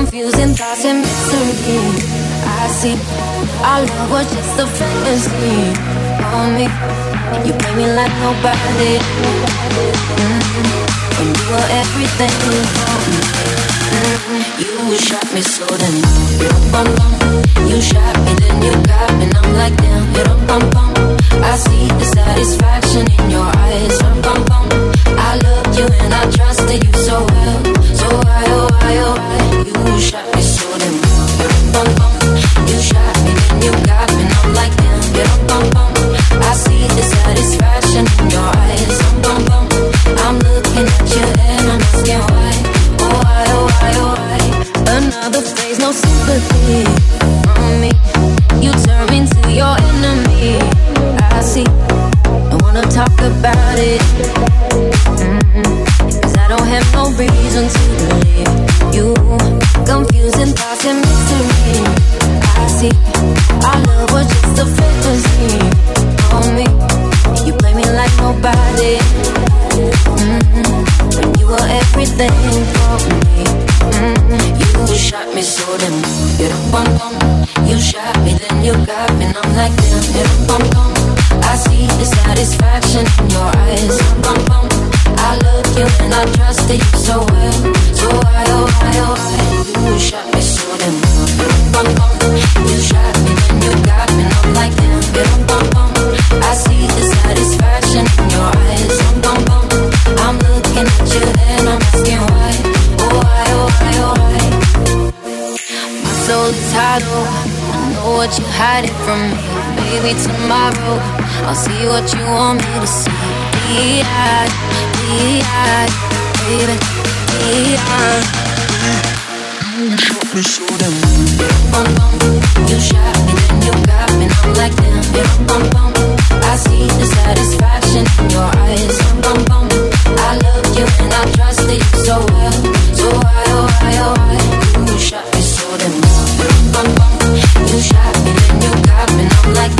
Confusing thoughts and mystery. I see our love was just a fantasy for me. And you play me like nobody. Mm, and you were everything for me. Mm, You shot me so then you shot me then you got me and I'm like damn. I see the satisfaction in your eyes. Bum bum and I trusted you so well. So why oh why oh why you shot me so then you shot me then you got me and I'm like damn. I see the satisfaction in your eyes. I'm looking at you and I'm asking why. Oh why, oh, why, oh, why? Another phase, no sympathy from me. Maybe tomorrow I'll see what you want me to see. Be eyed, be eyed, baby, be eyed. You shot me so damn. Bum bum, you shot me, then you got me, and I'm like damn. Bum bum. I see the satisfaction in your eyes. Bum bum, I love you and I trusted you so well. So why oh why oh why you shot me so damn. You shot me, and you got me. And I'm like.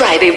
Friday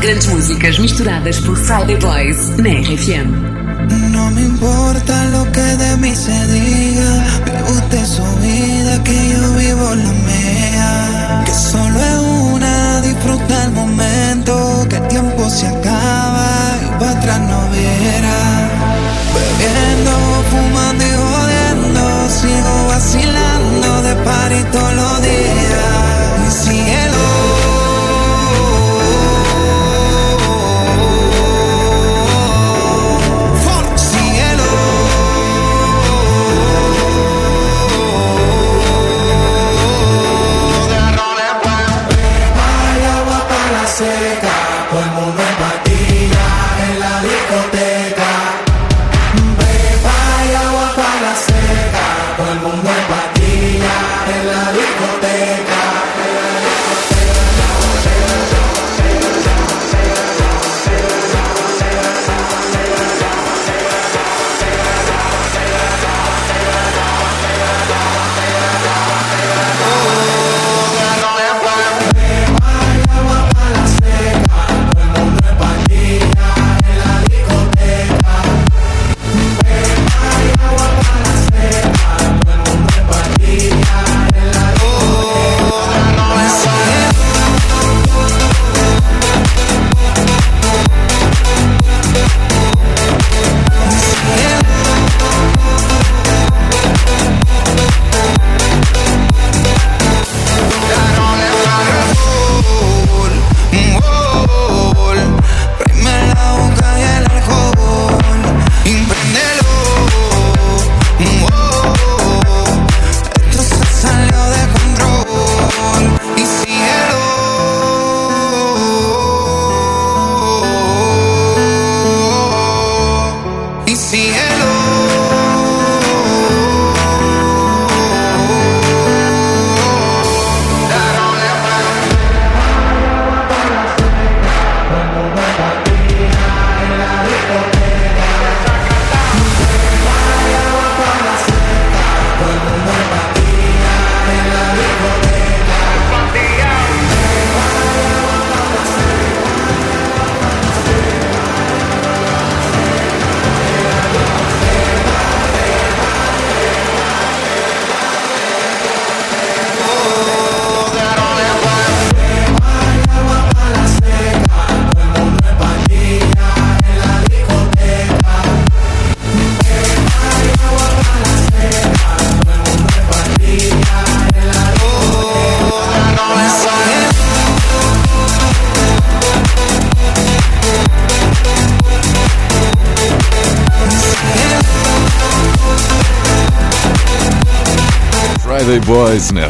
Grandes músicas misturadas por Friday Boys na RFM. No me importa lo que de mí se diga, vive usted su vida, que yo vivo la mía. Que solo es una, disfruta el momento, que el tiempo se acaba y para atrás no viera. Bebiendo, fumando y jodiendo, sigo vacilando de par y todos los días.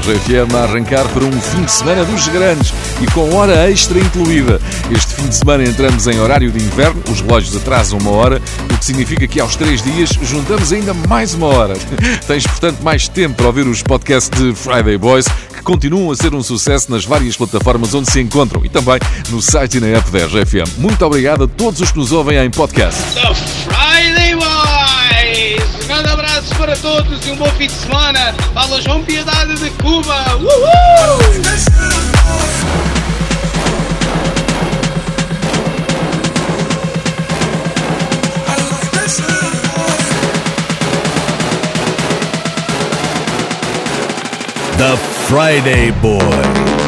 RFM a arrancar para um fim de semana dos grandes e com hora extra incluída. Este fim de semana entramos em horário de inverno, os relógios atrasam uma hora, o que significa que aos três dias juntamos ainda mais uma hora. Tens, portanto, mais tempo para ouvir os podcasts de Friday Boys, que continuam a ser um sucesso nas várias plataformas onde se encontram e também no site e na app da RFM. Muito obrigado a todos os que nos ouvem em podcast. Para todos e um bom fim de semana. Fala João Piedade de Cuba. Uhul! The Friday Boy.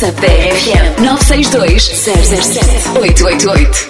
WhatsApp da RFM 962 007 888.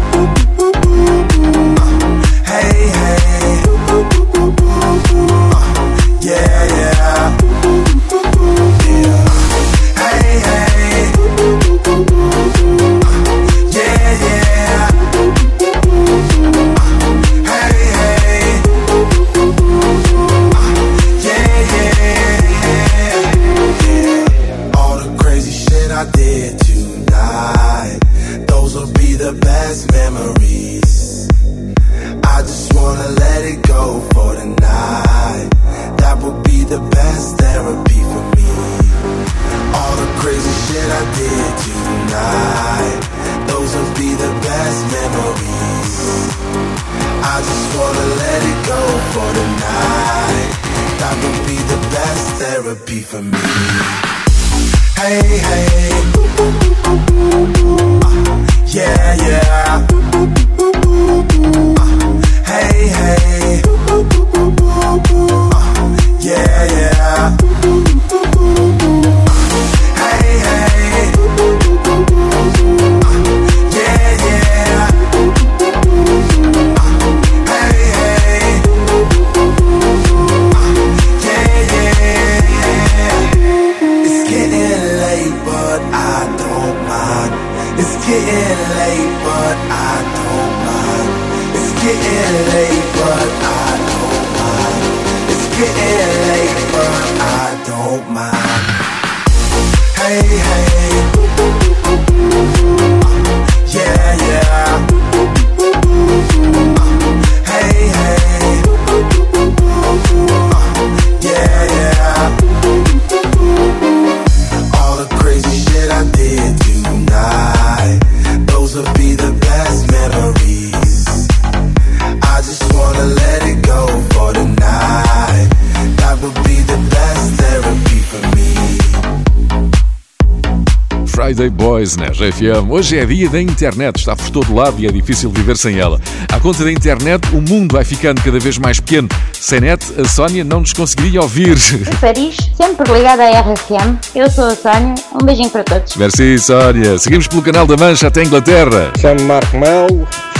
Friday Boys né? GFM. É Hoje é dia da internet, está por todo lado e é difícil viver sem ela. À conta da internet, o mundo vai ficando cada vez mais pequeno. Sem net, a Sónia não nos conseguiria ouvir. Em Paris, sempre ligada à RFM. Eu sou a Sónia, um beijinho para todos. Merci, Sónia. Seguimos pelo canal da Mancha até a Inglaterra. Chamo-me Marco Mel,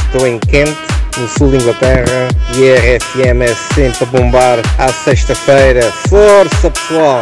estou em Kent, no sul da Inglaterra e a RFM é sempre a bombar à sexta-feira. Força, pessoal!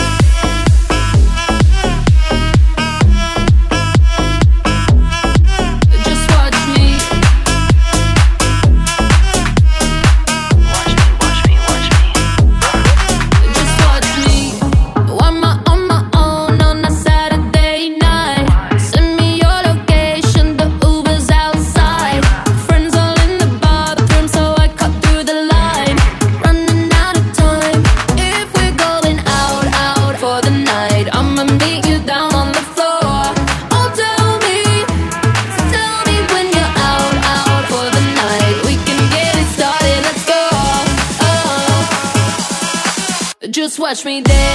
watch me dance.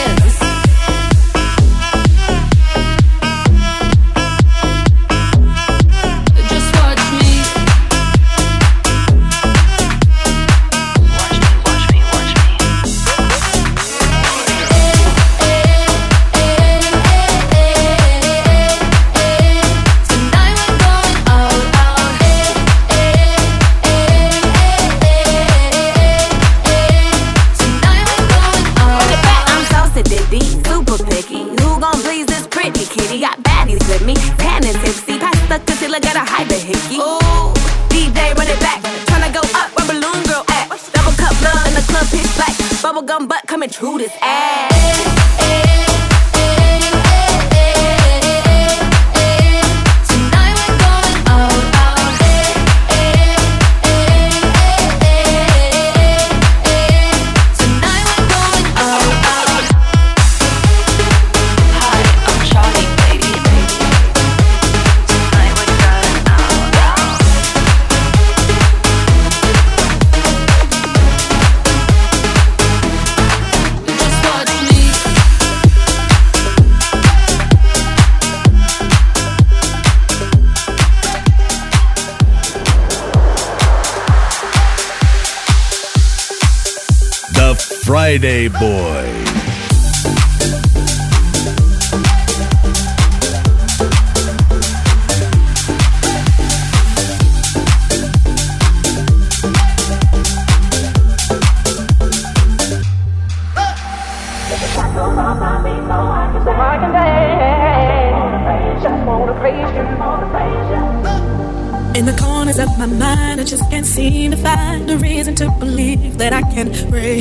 Friday Boy.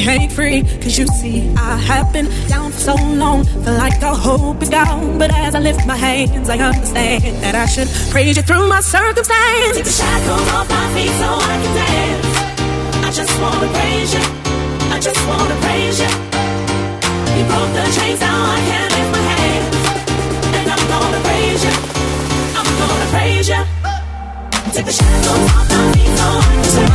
Can break free. Cause you see, I have been down for so long, feel like all hope is gone. But as I lift my hands, I understand that I should praise you through my circumstance. Take the shackles off my feet so I can dance. I just wanna praise you. I just wanna praise you. You broke the chains, now I can lift my hands. And I'm gonna praise you. I'm gonna praise you. Take the shackles off my feet so I can, so I can dance.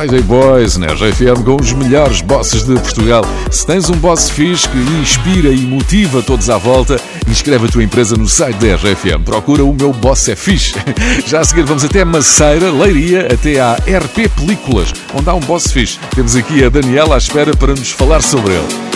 Friday Boys na RFM com os melhores bosses de Portugal. Se tens um boss fixe que inspira e motiva todos à volta, inscreve a tua empresa no site da RFM. Procura o meu boss é fixe. Já a seguir vamos até Maceira, Leiria, até à RP Películas, onde há um boss fixe. Temos aqui a Daniela à espera para nos falar sobre ele.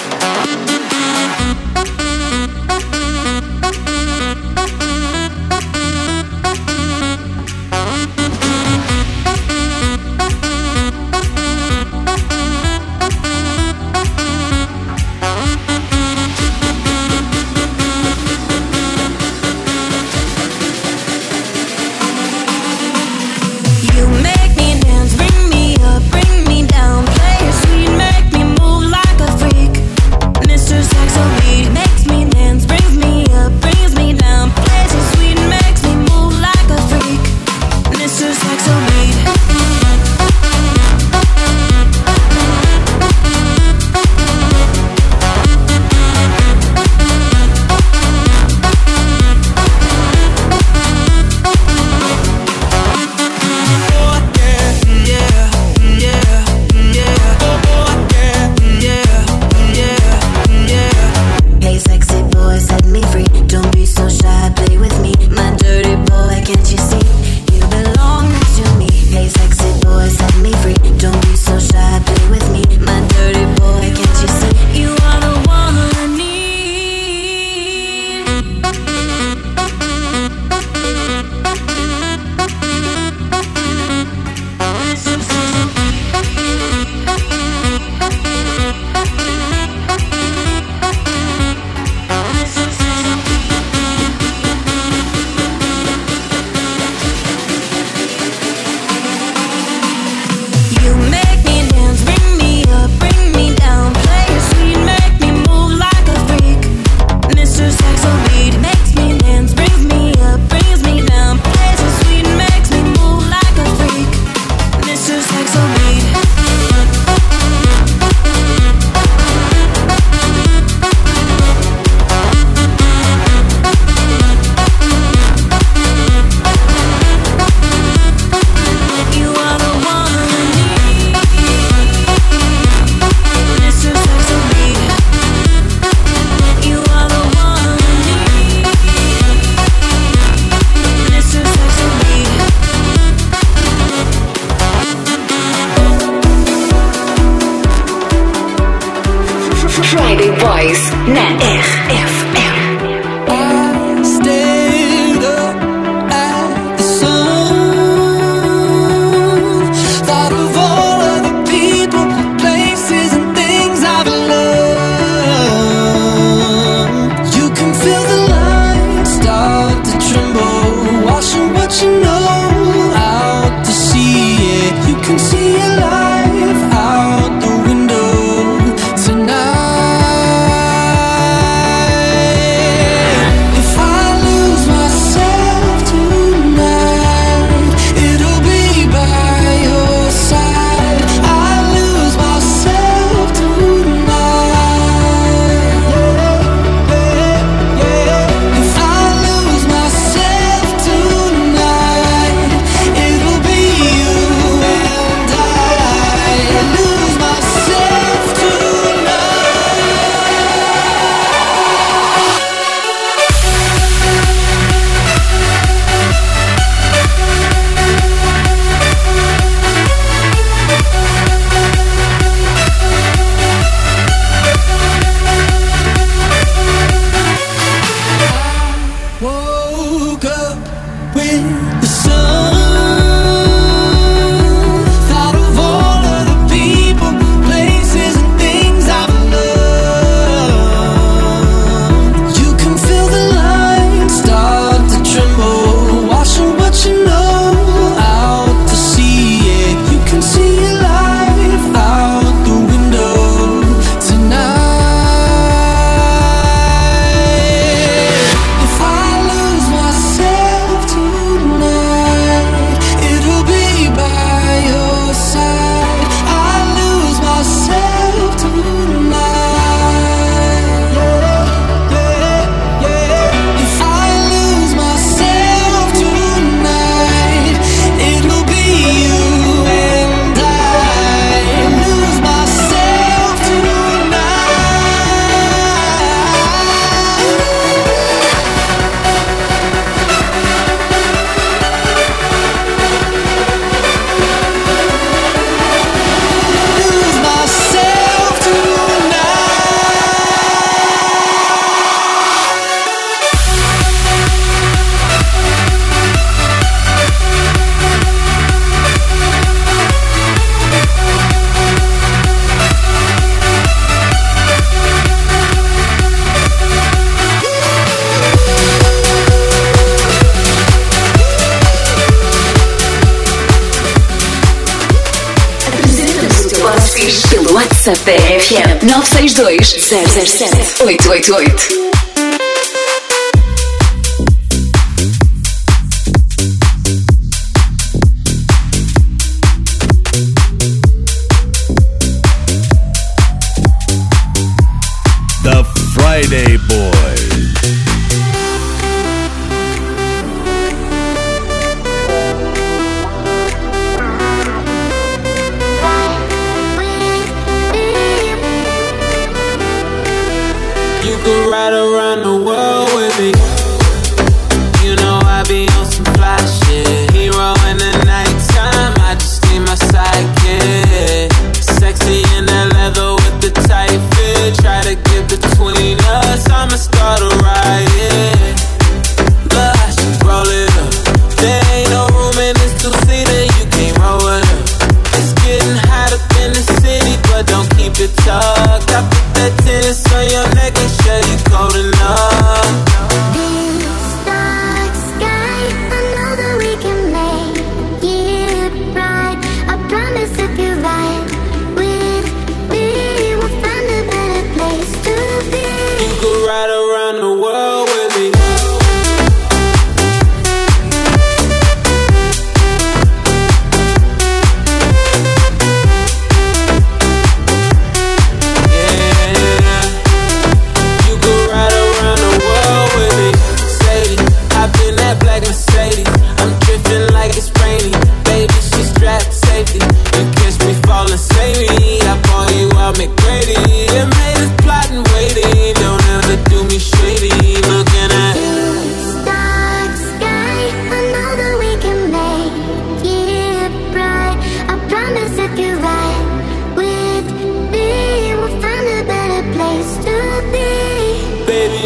962 007 888.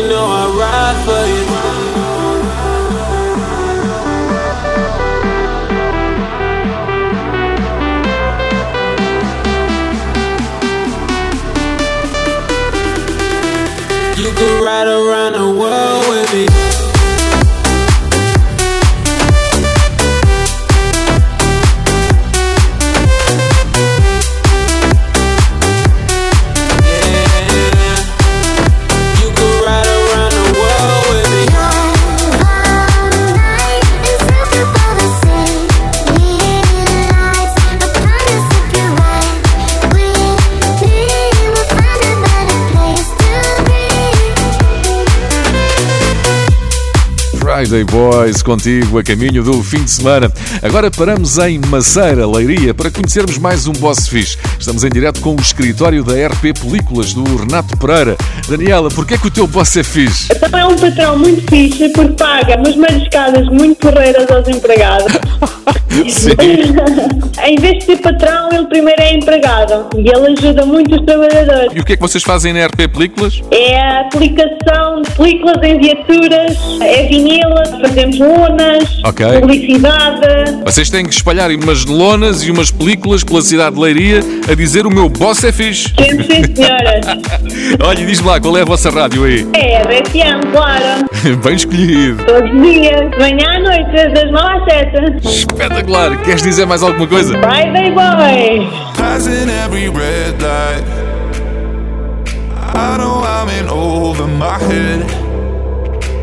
know I ride for you. Friday Boys contigo a caminho do fim de semana. Agora paramos em Maceira, Leiria, para conhecermos mais um boss fixe. Estamos em direto com o escritório da RP Películas do Renato Pereira. Daniela, porquê é que o teu boss é fixe? É um patrão muito fixe porque paga umas mariscadas muito porreiras aos empregados. Sim. em vez de ser patrão, ele primeiro é empregado e ele ajuda muito os trabalhadores. E o que é que vocês fazem na RP Películas? É a aplicação de películas em viaturas, é vinil, fazemos lonas, Ok. publicidade. Vocês têm que espalhar umas lonas e umas películas pela cidade de Leiria a dizer o meu boss é fixe. Sim, sim, senhoras. Olha, e diz-me lá, qual é a vossa rádio aí? É, RFM, claro. Bem escolhido. Todos os dias, de manhã à noite, das 9 às 7. Espetacular. Queres dizer mais alguma coisa? Friday Boy. Passing every red light. I know I'm in over my head.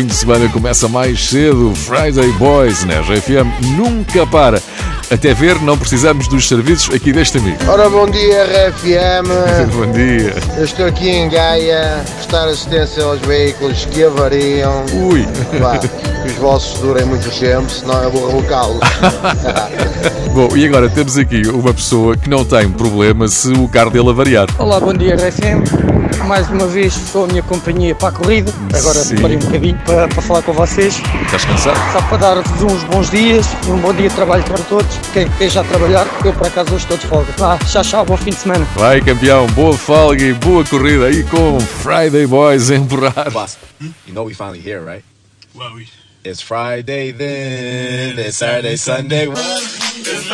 fim de semana começa mais cedo. Friday Boys na RFM nunca para. Até ver, não precisamos dos serviços aqui deste amigo. Ora, bom dia, RFM. Bom dia. Eu estou aqui em Gaia, prestar assistência aos veículos que avariam. Ui. Vá, que os vossos durem muito tempo, senão eu vou rebocá-los. Bom, e agora temos aqui uma pessoa que não tem problema se o carro dele avariar. Olá, bom dia RFM. Mais uma vez sou a minha companhia para a corrida. Agora Sim. parei um bocadinho para, para falar com vocês. Estás cansado? Só para dar-vos uns bons dias e um bom dia de trabalho para todos. Quem esteja a trabalhar, eu por acaso hoje estou de folga. Vá, tchau, tchau, bom fim de semana. Vai, campeão, boa folga e boa corrida aí com Friday Boys a empurrar. Boss, you know we finally here, right? Well, we... It's Friday then, it's Saturday, Sunday. It's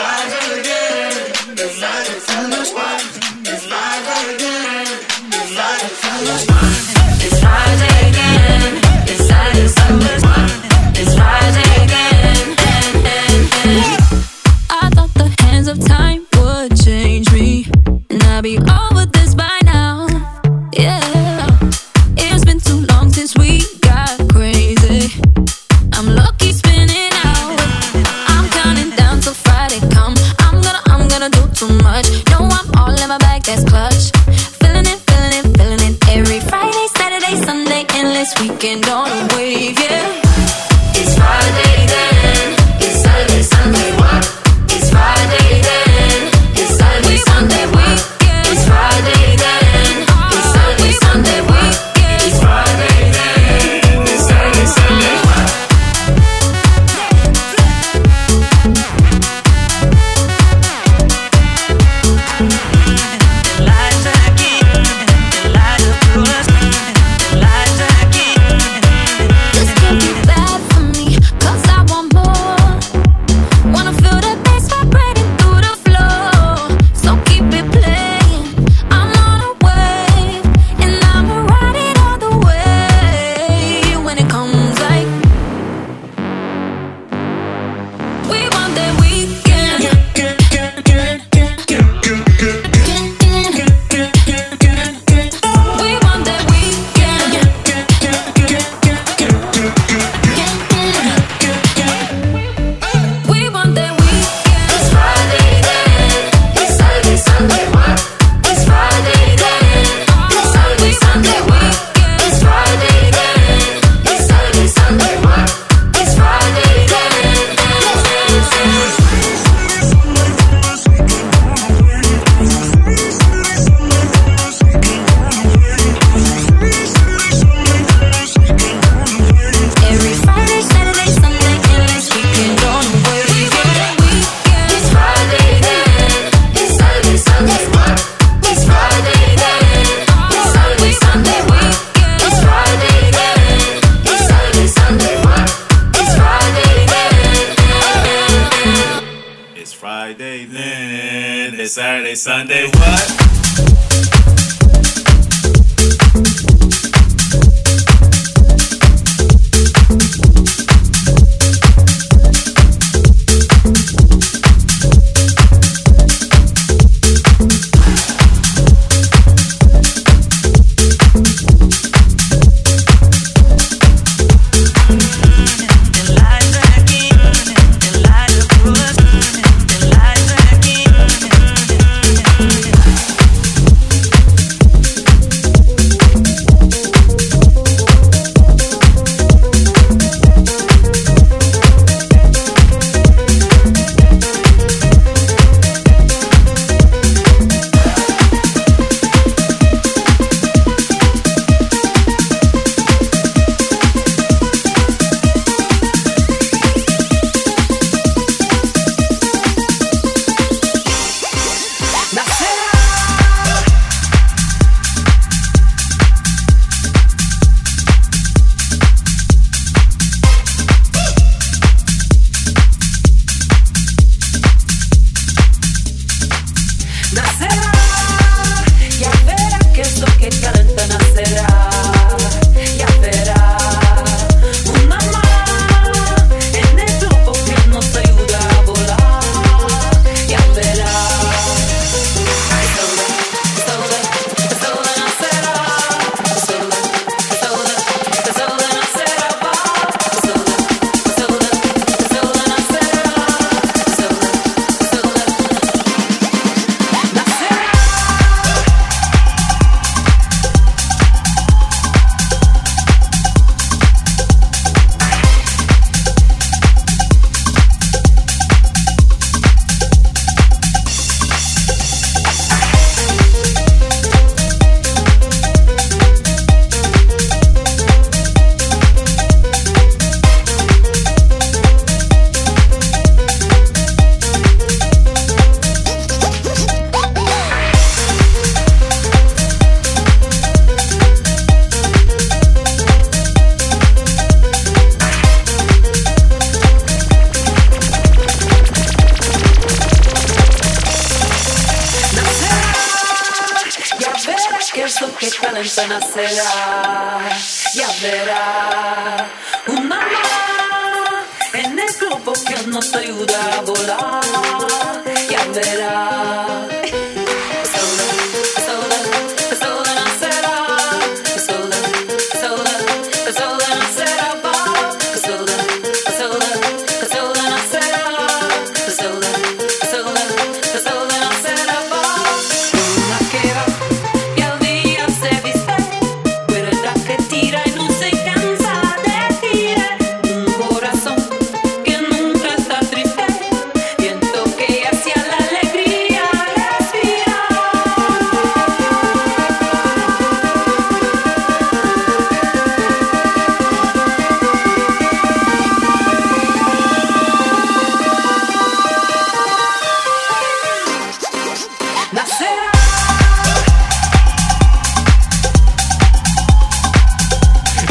pena en pena será, ya. Un alma en el globo que no ayuda a volar, ya verá.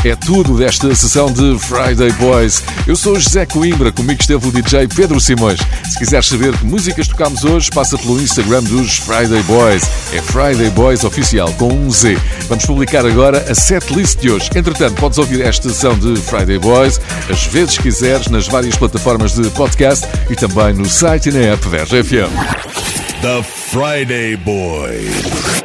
É tudo desta sessão de Friday Boys. Eu sou José Coimbra, comigo esteve o DJ Pedro Simões. Se quiseres saber que músicas tocamos hoje, passa pelo Instagram dos Friday Boys. É Friday Boys Oficial, com um Z. Vamos publicar agora a setlist de hoje. Entretanto, podes ouvir esta sessão de Friday Boys as vezes quiseres nas várias plataformas de podcast e também no site e na app Verge FM. The Friday Boys.